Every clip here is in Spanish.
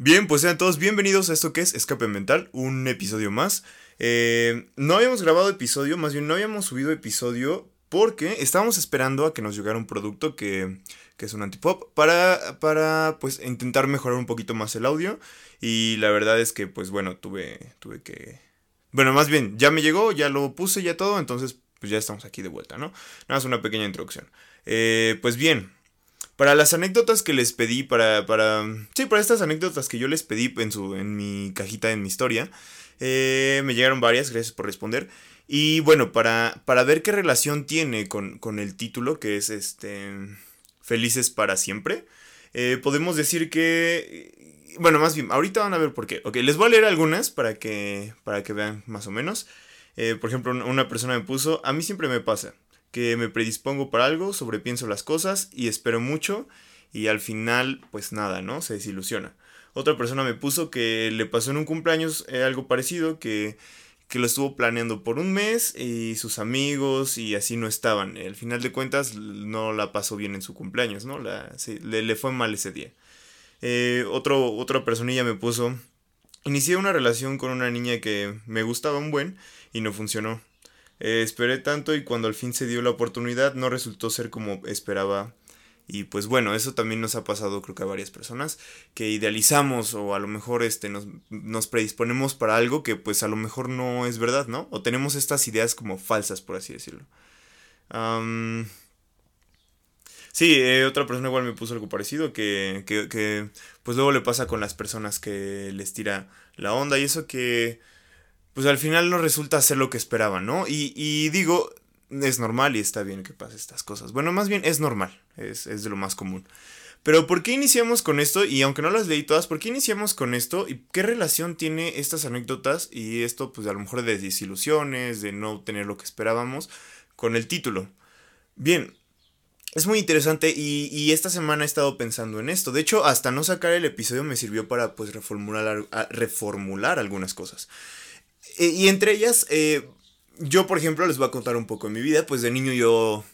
Bien, pues sean todos bienvenidos a esto que es Escape Mental, un episodio más. Eh, no habíamos grabado episodio, más bien no habíamos subido episodio porque estábamos esperando a que nos llegara un producto que, que es un antipop para, para pues intentar mejorar un poquito más el audio y la verdad es que pues bueno, tuve, tuve que... Bueno, más bien, ya me llegó, ya lo puse, ya todo, entonces pues ya estamos aquí de vuelta, ¿no? Nada más una pequeña introducción. Eh, pues bien, para las anécdotas que les pedí, para, para... Sí, para estas anécdotas que yo les pedí en, su, en mi cajita, en mi historia, eh, me llegaron varias, gracias por responder. Y bueno, para, para ver qué relación tiene con, con, el título, que es este... Felices para siempre, eh, podemos decir que... Bueno, más bien, ahorita van a ver por qué. Ok, les voy a leer algunas para que, para que vean más o menos. Eh, por ejemplo, una persona me puso, a mí siempre me pasa que me predispongo para algo, sobrepienso las cosas y espero mucho y al final pues nada, ¿no? Se desilusiona. Otra persona me puso que le pasó en un cumpleaños eh, algo parecido, que, que, lo estuvo planeando por un mes y sus amigos y así no estaban. Al final de cuentas no la pasó bien en su cumpleaños, ¿no? La, le, fue mal ese día. Eh, otro, otra personilla me puso, inicié una relación con una niña que me gustaba un buen y no funcionó. Eh, esperé tanto y cuando al fin se dio la oportunidad no resultó ser como esperaba. Y pues bueno, eso también nos ha pasado creo que a varias personas que idealizamos o a lo mejor este, nos, nos predisponemos para algo que pues a lo mejor no es verdad, ¿no? O tenemos estas ideas como falsas, por así decirlo. sí, eh, otra persona igual me puso algo parecido que, que, que pues luego le pasa con las personas que les tira la onda y eso que pues al final no resulta ser lo que esperaban, ¿no? Y, digo, es normal y está bien que pase estas cosas. Bueno, más bien es normal, es, de lo más común. Pero ¿por qué iniciamos con esto? Y aunque no las leí todas, ¿por qué iniciamos con esto? ¿Y qué relación tiene estas anécdotas y esto, pues a lo mejor de desilusiones, de no tener lo que esperábamos, con el título? Bien, es muy interesante y, esta semana he estado pensando en esto. De hecho, hasta no sacar el episodio me sirvió para pues reformular, reformular algunas cosas. Eh, y entre ellas, eh, yo por ejemplo les voy a contar un poco de mi vida. Pues de niño yo,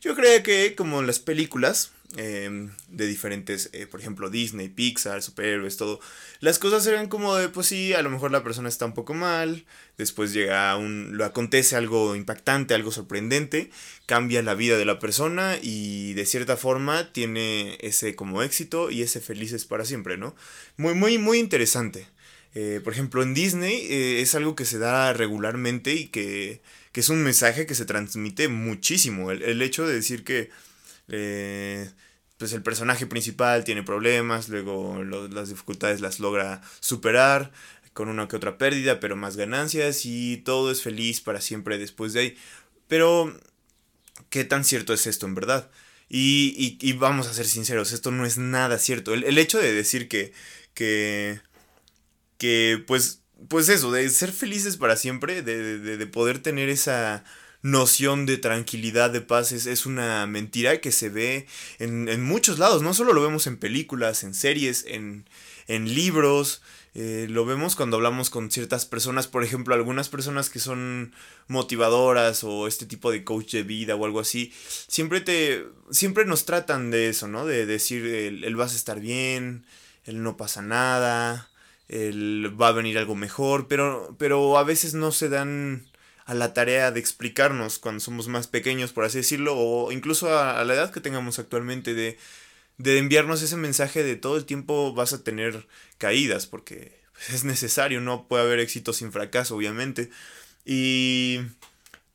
yo creía que como en las películas em, de diferentes, eh, por ejemplo Disney, Pixar, superhéroes, todo, las cosas eran como de, pues sí, a lo mejor la persona está un poco mal, después llega un, lo acontece algo impactante, algo sorprendente, cambia la vida de la persona y de cierta forma tiene ese como éxito y ese felices para siempre, ¿no? Muy, muy, muy interesante. Eh, por ejemplo, en Disney eh, es algo que se da regularmente y que, que, es un mensaje que se transmite muchísimo. El, hecho de decir que eh, pues el personaje principal tiene problemas, luego las dificultades las logra superar con una que otra pérdida, pero más ganancias y todo es feliz para siempre después de ahí. Pero, ¿qué tan cierto es esto en verdad? Y, y, vamos a ser sinceros, esto no es nada cierto. El, el hecho de decir que, que que pues, pues eso, de ser felices para siempre, de, de, poder tener esa noción de tranquilidad, de paz, es, una mentira que se ve en, en, muchos lados, no solo lo vemos en películas, en series, en, en libros, eh, lo vemos cuando hablamos con ciertas personas, por ejemplo, algunas personas que son motivadoras o este tipo de coach de vida o algo así, siempre te, siempre nos tratan de eso, ¿no? De decir, el, vas a estar bien, el no pasa nada, el, va a venir algo mejor, pero, pero a veces no se dan a la tarea de explicarnos cuando somos más pequeños, por así decirlo, o incluso a, la edad que tengamos actualmente, de, de, enviarnos ese mensaje de todo el tiempo vas a tener caídas, porque es necesario, no puede haber éxito sin fracaso, obviamente. Y,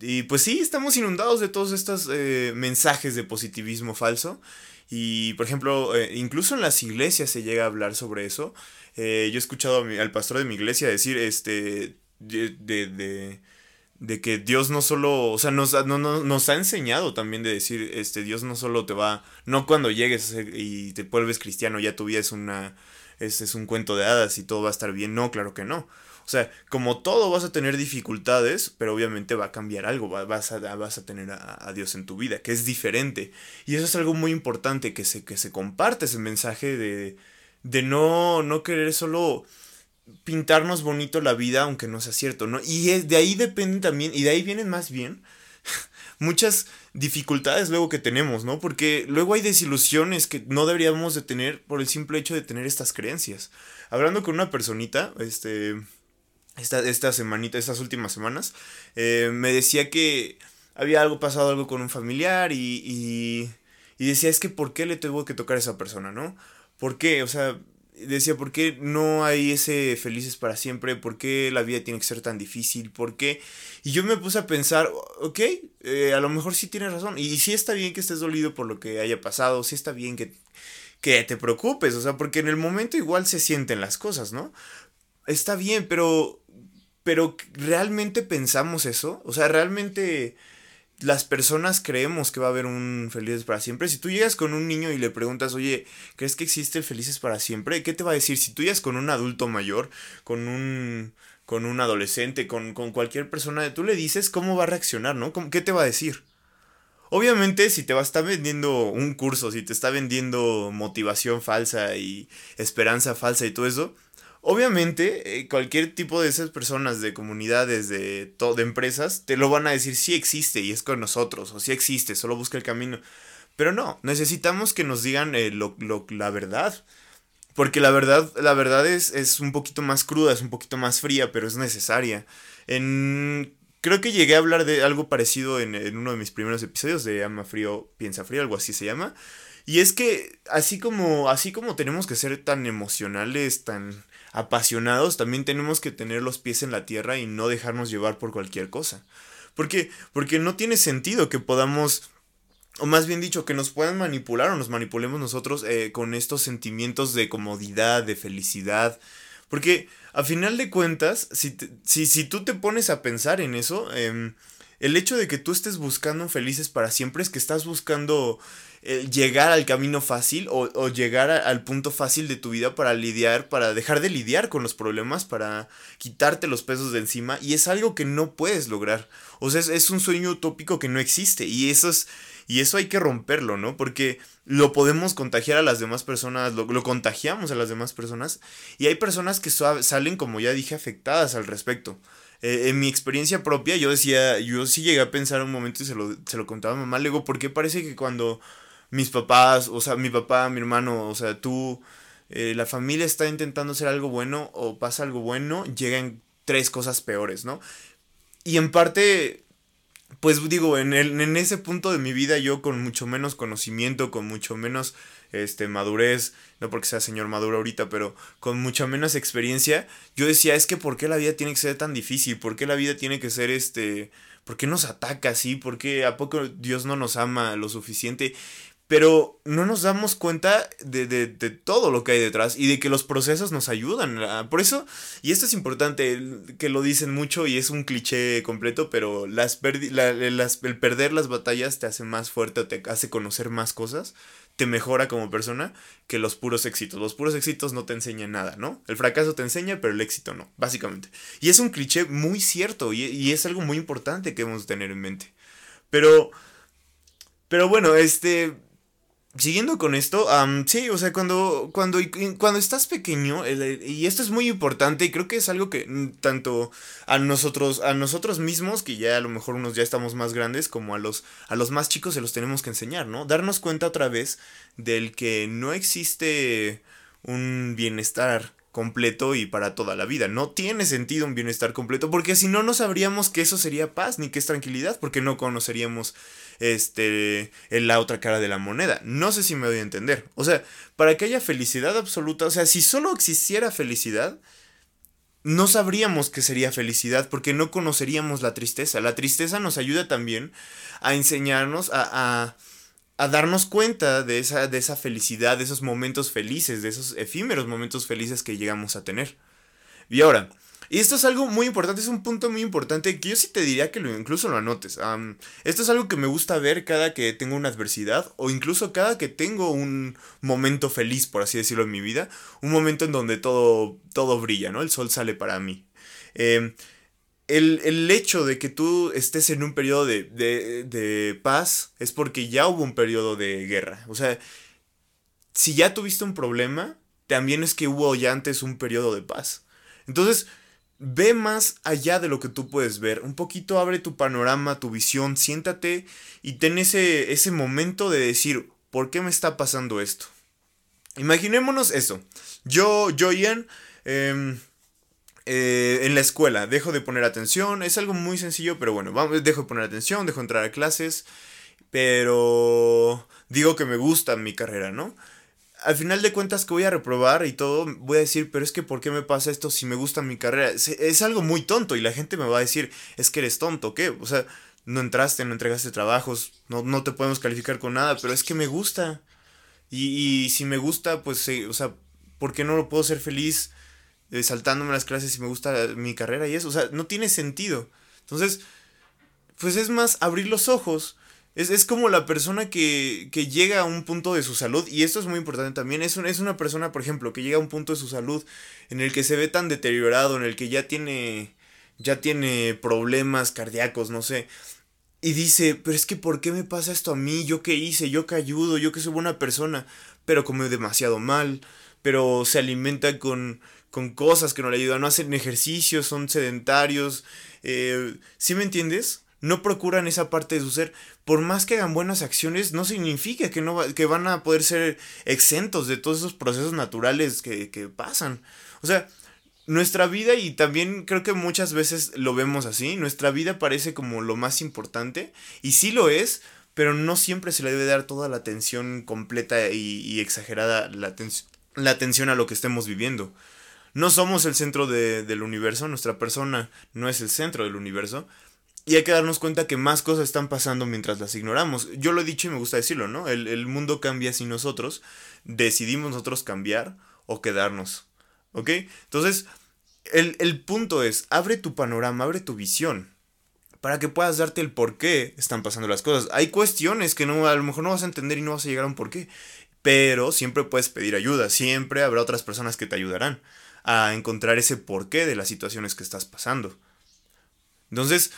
y pues sí, estamos inundados de todos estos eh, mensajes de positivismo falso. Y por ejemplo, eh, incluso en las iglesias se llega a hablar sobre eso. Eh, yo he escuchado al pastor de mi iglesia decir, este, de, de, de, que Dios no solo, o sea, nos, no, nos ha enseñado también de decir, este, Dios no solo te va, no cuando llegues y te vuelves cristiano, ya tu vida es una, este es un cuento de hadas y todo va a estar bien, no, claro que no. O sea, como todo vas a tener dificultades, pero obviamente va a cambiar algo, vas a, vas a tener a, Dios en tu vida, que es diferente. Y eso es algo muy importante, que se, que se comparte ese mensaje de, de no, no querer solo pintarnos bonito la vida aunque no sea cierto, ¿no? Y es, de ahí depende también, y de ahí vienen más bien muchas dificultades luego que tenemos, ¿no? Porque luego hay desilusiones que no deberíamos de tener por el simple hecho de tener estas creencias. Hablando con una personita, este, esta, esta semanita, estas últimas semanas, eh, me decía que había algo pasado, algo con un familiar y, y, y decía, es que ¿por qué le tengo que tocar a esa persona, no? ¿Por qué? O sea, decía, ¿por qué no hay ese felices para siempre? ¿Por qué la vida tiene que ser tan difícil? ¿Por qué? Y yo me puse a pensar, ok, eh, a lo mejor sí tienes razón. Y sí está bien que estés dolido por lo que haya pasado, sí está bien que, que te preocupes, o sea, porque en el momento igual se sienten las cosas, ¿no? Está bien, pero, pero ¿realmente pensamos eso? O sea, ¿realmente las personas creemos que va a haber un felices para siempre. Si tú llegas con un niño y le preguntas, oye, ¿crees que existe el felices para siempre? ¿Qué te va a decir? Si tú llegas con un adulto mayor, con un, con un adolescente, con, con cualquier persona, tú le dices cómo va a reaccionar, ¿no? ¿Qué te va a decir? Obviamente, si te va a estar vendiendo un curso, si te está vendiendo motivación falsa y esperanza falsa y todo eso, Obviamente, eh, cualquier tipo de esas personas, de comunidades, de, de empresas, te lo van a decir sí existe y es con nosotros, o sí existe, solo busca el camino. Pero no, necesitamos que nos digan eh, lo, lo, la verdad. Porque la verdad, la verdad es, es un poquito más cruda, es un poquito más fría, pero es necesaria. En, creo que llegué a hablar de algo parecido en, en uno de mis primeros episodios de Ama Frío, Piensa Frío, algo así se llama. Y es que así como, así como tenemos que ser tan emocionales, tan apasionados, también tenemos que tener los pies en la tierra y no dejarnos llevar por cualquier cosa. Porque, porque no tiene sentido que podamos, o más bien dicho, que nos puedan manipular o nos manipulemos nosotros eh, con estos sentimientos de comodidad, de felicidad. Porque a final de cuentas, si, si, si tú te pones a pensar en eso, em, el hecho de que tú estés buscando felices para siempre es que estás buscando eh, llegar al camino fácil o, llegar al punto fácil de tu vida para lidiar, para dejar de lidiar con los problemas, para quitarte los pesos de encima y es algo que no puedes lograr. O sea, es, un sueño utópico que no existe y eso es... Y eso hay que romperlo, ¿no? Porque lo podemos contagiar a las demás personas, lo, lo contagiamos a las demás personas. Y hay personas que salen, como ya dije, afectadas al respecto. Eh, en mi experiencia propia, yo decía, yo sí llegué a pensar un momento y se lo, se lo contaba a mamá, le digo, ¿por qué parece que cuando mis papás, o sea, mi papá, mi hermano, o sea, tú, eh, la familia está intentando hacer algo bueno o pasa algo bueno, llegan tres cosas peores, ¿no? Y en parte, pues digo, en, el, en ese punto de mi vida yo con mucho menos conocimiento, con mucho menos este, madurez, no porque sea señor maduro ahorita, pero con mucha menos experiencia, yo decía, es que ¿por qué la vida tiene que ser tan difícil? ¿Por qué la vida tiene que ser este... ¿Por qué nos ataca así? ¿Por qué a poco Dios no nos ama lo suficiente? pero no nos damos cuenta de, de, de, todo lo que hay detrás y de que los procesos nos ayudan. Por eso, y esto es importante, que lo dicen mucho y es un cliché completo, pero las, las el perder las batallas te hace más fuerte, te hace conocer más cosas, te mejora como persona que los puros éxitos. Los puros éxitos no te enseñan nada, ¿no? El fracaso te enseña, pero el éxito no, básicamente. Y es un cliché muy cierto y, y es algo muy importante que debemos tener en mente. Pero... Pero bueno, este siguiendo con esto, sí, o sea, cuando, cuando, cuando estás pequeño, y esto es muy importante, y creo que es algo que mm, tanto a nosotros, a nosotros mismos, que ya a lo mejor unos ya estamos más grandes, como a los, a los más chicos se los tenemos que enseñar, ¿no? Darnos cuenta otra vez del que no existe un bienestar completo y para toda la vida. No tiene sentido un bienestar completo, porque si no, no sabríamos que eso sería paz ni que es tranquilidad, porque no conoceríamos este, en la otra cara de la moneda. No sé si me doy a entender. O sea, para que haya felicidad absoluta, o sea, si solo existiera felicidad, no sabríamos qué sería felicidad porque no conoceríamos la tristeza. La tristeza nos ayuda también a enseñarnos a, darnos cuenta de esa, de esa felicidad, de esos momentos felices, de esos efímeros momentos felices que llegamos a tener. Y ahora, y esto es algo muy importante, es un punto muy importante que yo sí te diría que incluso lo anotes. esto es algo que me gusta ver cada que tengo una adversidad o incluso cada que tengo un momento feliz, por así decirlo, en mi vida. Un momento en donde todo, todo brilla, ¿no? El sol sale para mí. Em, el, hecho de que tú estés en un periodo de, de, de paz es porque ya hubo un periodo de guerra. O sea, si ya tuviste un problema, también es que hubo ya antes un periodo de paz. Entonces, ve más allá de lo que tú puedes ver. Un poquito abre tu panorama, tu visión, siéntate y ten ese, ese momento de decir, ¿por qué me está pasando esto? Imaginémonos eso. Yo, yo Ian, em, eh, en la escuela, dejo de poner atención. Es algo muy sencillo, pero bueno, vamos, dejo de poner atención, dejo de entrar a clases. Pero digo que me gusta mi carrera, ¿no? al final de cuentas que voy a reprobar y todo, voy a decir, pero es que ¿por qué me pasa esto si me gusta mi carrera? Es, algo muy tonto y la gente me va a decir, es que eres tonto, ¿qué? O sea, no entraste, no entregaste trabajos, no, no te podemos calificar con nada, pero es que me gusta. Y, si me gusta, pues, o sea, ¿por qué no lo puedo ser feliz eh, saltándome las clases si me gusta mi carrera y eso? O sea, no tiene sentido. Entonces, pues es más abrir los ojos es, como la persona que, llega a un punto de su salud, y esto es muy importante también, es, es una persona, por ejemplo, que llega a un punto de su salud en el que se ve tan deteriorado, en el que ya tiene, ya tiene problemas cardíacos, no sé, y dice, pero es que ¿por qué me pasa esto a mí? ¿Yo qué hice? ¿Yo qué ayudo? ¿Yo que soy buena persona? Pero come demasiado mal, pero se alimenta con, con cosas que no le ayudan, no hacen ejercicios, son sedentarios, eh, ¿sí me entiendes? no procuran esa parte de su ser. Por más que hagan buenas acciones, no significa que, no que van a poder ser exentos de todos esos procesos naturales que, que pasan. O sea, nuestra vida, y también creo que muchas veces lo vemos así, nuestra vida parece como lo más importante, y sí lo es, pero no siempre se le debe dar toda la atención completa y, exagerada, la, la atención a lo que estemos viviendo. No somos el centro del universo, nuestra persona no es el centro del universo, y hay que darnos cuenta que más cosas están pasando mientras las ignoramos. Yo lo he dicho y me gusta decirlo, ¿no? El, mundo cambia si nosotros decidimos nosotros cambiar o quedarnos. ¿Ok? Entonces, el, el punto es, abre tu panorama, abre tu visión para que puedas darte el por qué están pasando las cosas. Hay cuestiones que no, a lo mejor no vas a entender y no vas a llegar a un por qué, pero siempre puedes pedir ayuda, siempre habrá otras personas que te ayudarán a encontrar ese porqué de las situaciones que estás pasando. Entonces,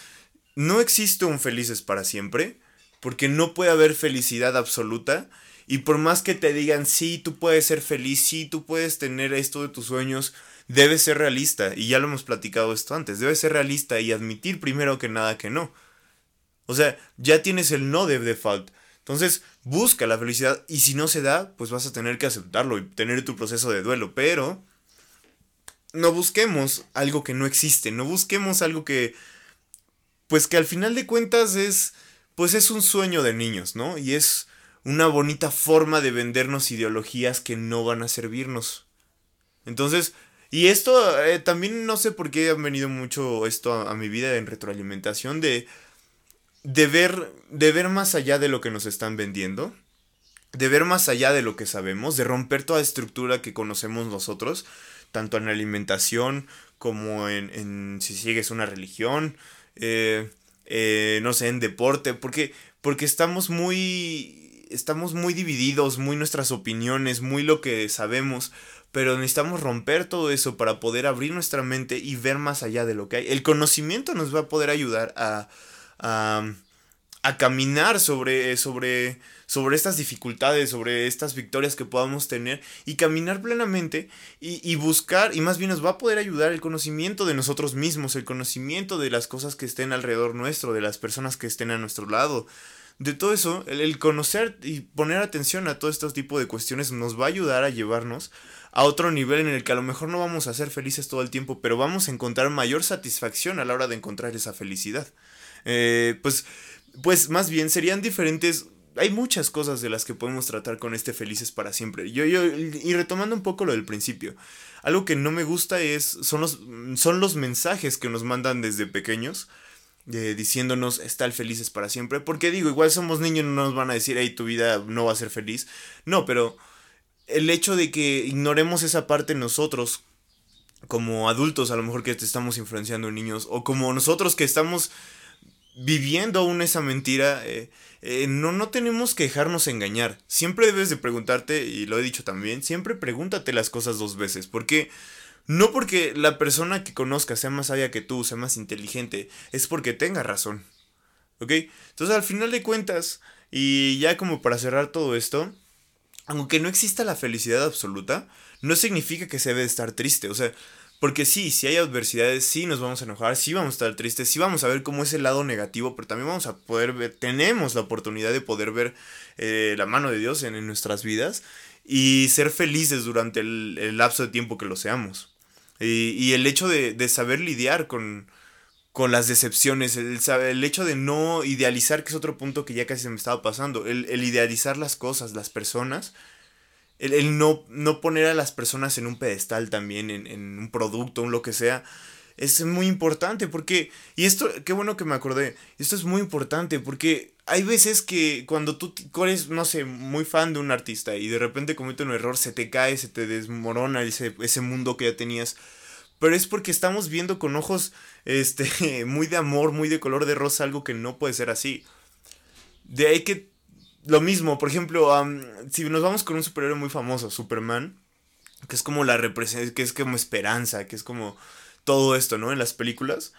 no existe un felices para siempre, porque no puede haber felicidad absoluta. Y por más que te digan, sí, tú puedes ser feliz, sí, tú puedes tener esto de tus sueños, debes ser realista. Y ya lo hemos platicado esto antes, debes ser realista y admitir primero que nada que no. O sea, ya tienes el no de default. Entonces, busca la felicidad y si no se da, pues vas a tener que aceptarlo y tener tu proceso de duelo. Pero no busquemos algo que no existe, no busquemos algo que pues que al final de cuentas es, pues es un sueño de niños, ¿no? Y es una bonita forma de vendernos ideologías que no van a servirnos. Entonces, y esto eh, también no sé por qué ha venido mucho esto a, mi vida en retroalimentación de, de, ver, de ver más allá de lo que nos están vendiendo, de ver más allá de lo que sabemos, de romper toda estructura que conocemos nosotros, tanto en alimentación como en, en si sigues una religión, eh, eh, no sé, en deporte, porque, porque estamos muy, estamos muy divididos, muy nuestras opiniones, muy lo que sabemos, pero necesitamos romper todo eso para poder abrir nuestra mente y ver más allá de lo que hay. El conocimiento nos va a poder ayudar a, a, a caminar sobre, sobre sobre estas dificultades, sobre estas victorias que podamos tener y caminar plenamente y, buscar, y más bien nos va a poder ayudar el conocimiento de nosotros mismos, el conocimiento de las cosas que estén alrededor nuestro, de las personas que estén a nuestro lado. De todo eso, el, conocer y poner atención a todo este tipo de cuestiones nos va a ayudar a llevarnos a otro nivel en el que a lo mejor no vamos a ser felices todo el tiempo, pero vamos a encontrar mayor satisfacción a la hora de encontrar esa felicidad. Eh, pues, pues más bien serían diferentes hay muchas cosas de las que podemos tratar con este felices para siempre. Yo, yo, y retomando un poco lo del principio, algo que no me gusta es, son los, son los mensajes que nos mandan desde pequeños. Eh, diciéndonos estar felices para siempre. Porque digo, igual somos niños, no nos van a decir, hey, tu vida no va a ser feliz. No, pero el hecho de que ignoremos esa parte nosotros, como adultos, a lo mejor que te estamos influenciando niños, o como nosotros que estamos viviendo aún esa mentira, eh, eh, no, no tenemos que dejarnos engañar. Siempre debes de preguntarte, y lo he dicho también, siempre pregúntate las cosas dos veces. Porque no porque la persona que conozcas sea más sabia que tú, sea más inteligente, es porque tenga razón. ¿Ok? Entonces al final de cuentas, y ya como para cerrar todo esto, aunque no exista la felicidad absoluta, no significa que se debe estar triste. O sea, Porque sí, si hay adversidades, sí nos vamos a enojar, sí vamos a estar tristes, sí vamos a ver cómo es el lado negativo, pero también vamos a poder ver, tenemos la oportunidad de poder ver eh, la mano de Dios en, nuestras vidas y ser felices durante el, lapso de tiempo que lo seamos. Y, el hecho de, saber lidiar con, con las decepciones, el, el, hecho de no idealizar, que es otro punto que ya casi se me estaba pasando, el, el idealizar las cosas, las personas, el, no, no, poner a las personas en un pedestal también, en, un producto, un lo que sea, es muy importante porque, y esto, qué bueno que me acordé, esto es muy importante porque hay veces que cuando tú eres, no sé, muy fan de un artista y de repente comete un error, se te cae, se te desmorona ese, ese mundo que ya tenías. Pero es porque estamos viendo con ojos este, muy de amor, muy de color de rosa, algo que no puede ser así. De ahí que lo mismo, por ejemplo, si nos vamos con un superhéroe muy famoso, Superman, que es como la representación, que es como esperanza, que es como todo esto, ¿no? En las películas.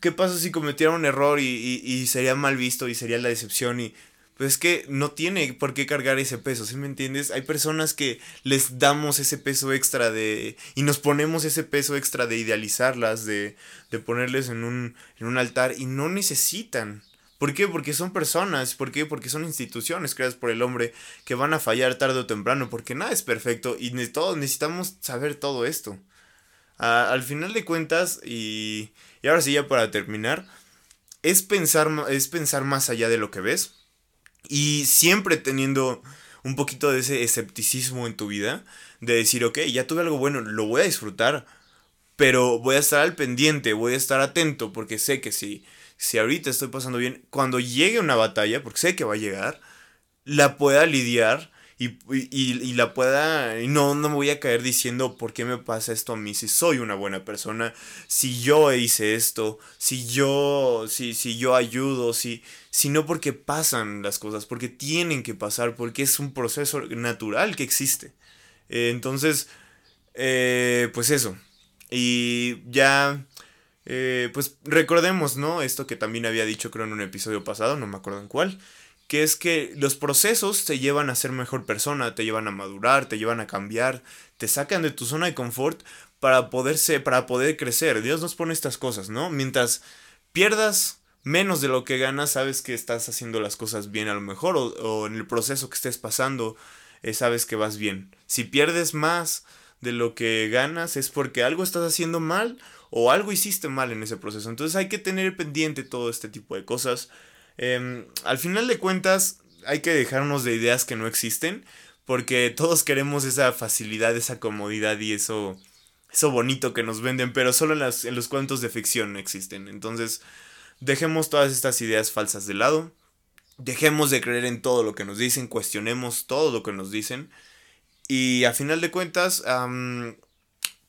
¿Qué pasa si cometiera un error y, sería mal visto y sería la decepción y... Pues es que no tiene por qué cargar ese peso, ¿sí me entiendes? Hay personas que les damos ese peso extra de... y nos ponemos ese peso extra de idealizarlas, de, de ponerles en un, en un altar y no necesitan ¿Por qué? Porque son personas, ¿por qué? Porque son instituciones creadas por el hombre que van a fallar tarde o temprano, porque nada es perfecto y todos necesitamos saber todo esto. al final de cuentas, y, y ahora sí ya para terminar, es pensar, es pensar más allá de lo que ves y siempre teniendo un poquito de ese escepticismo en tu vida, de decir, ok, ya tuve algo bueno, lo voy a disfrutar, pero voy a estar al pendiente, voy a estar atento, porque sé que si si ahorita estoy pasando bien, cuando llegue una batalla, porque sé que va a llegar, la pueda lidiar y, la pueda... Y no, no me voy a caer diciendo por qué me pasa esto a mí, si soy una buena persona, si yo hice esto, si yo, si, si yo ayudo, si, sino porque pasan las cosas, porque tienen que pasar, porque es un proceso natural que existe. Eh, entonces, eh, pues eso. Y ya eh, pues recordemos, ¿no? Esto que también había dicho creo en un episodio pasado, no me acuerdo en cuál, que es que los procesos te llevan a ser mejor persona, te llevan a madurar, te llevan a cambiar, te sacan de tu zona de confort para poderse, para poder crecer. Dios nos pone estas cosas, ¿no? Mientras pierdas menos de lo que ganas, sabes que estás haciendo las cosas bien a lo mejor, o, en el proceso que estés pasando, eh, sabes que vas bien. Si pierdes más de lo que ganas, es porque algo estás haciendo mal o algo hiciste mal en ese proceso. Entonces hay que tener pendiente todo este tipo de cosas. Em, al final de cuentas, hay que dejarnos de ideas que no existen, porque todos queremos esa facilidad, esa comodidad y eso, eso bonito que nos venden, pero solo en, las, en los cuentos de ficción existen. Entonces, dejemos todas estas ideas falsas de lado. Dejemos de creer en todo lo que nos dicen, cuestionemos todo lo que nos dicen. Y a final de cuentas,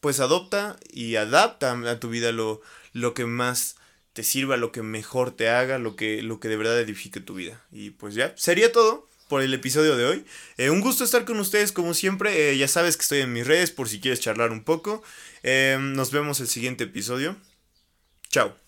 pues adopta y adapta a tu vida lo, lo que más te sirva, lo que mejor te haga, lo que, lo que de verdad edifique tu vida. Y pues ya, sería todo por el episodio de hoy. Eh, un gusto estar con ustedes como siempre. Eh, ya sabes que estoy en mis redes por si quieres charlar un poco. Eh, nos vemos el siguiente episodio. Chao.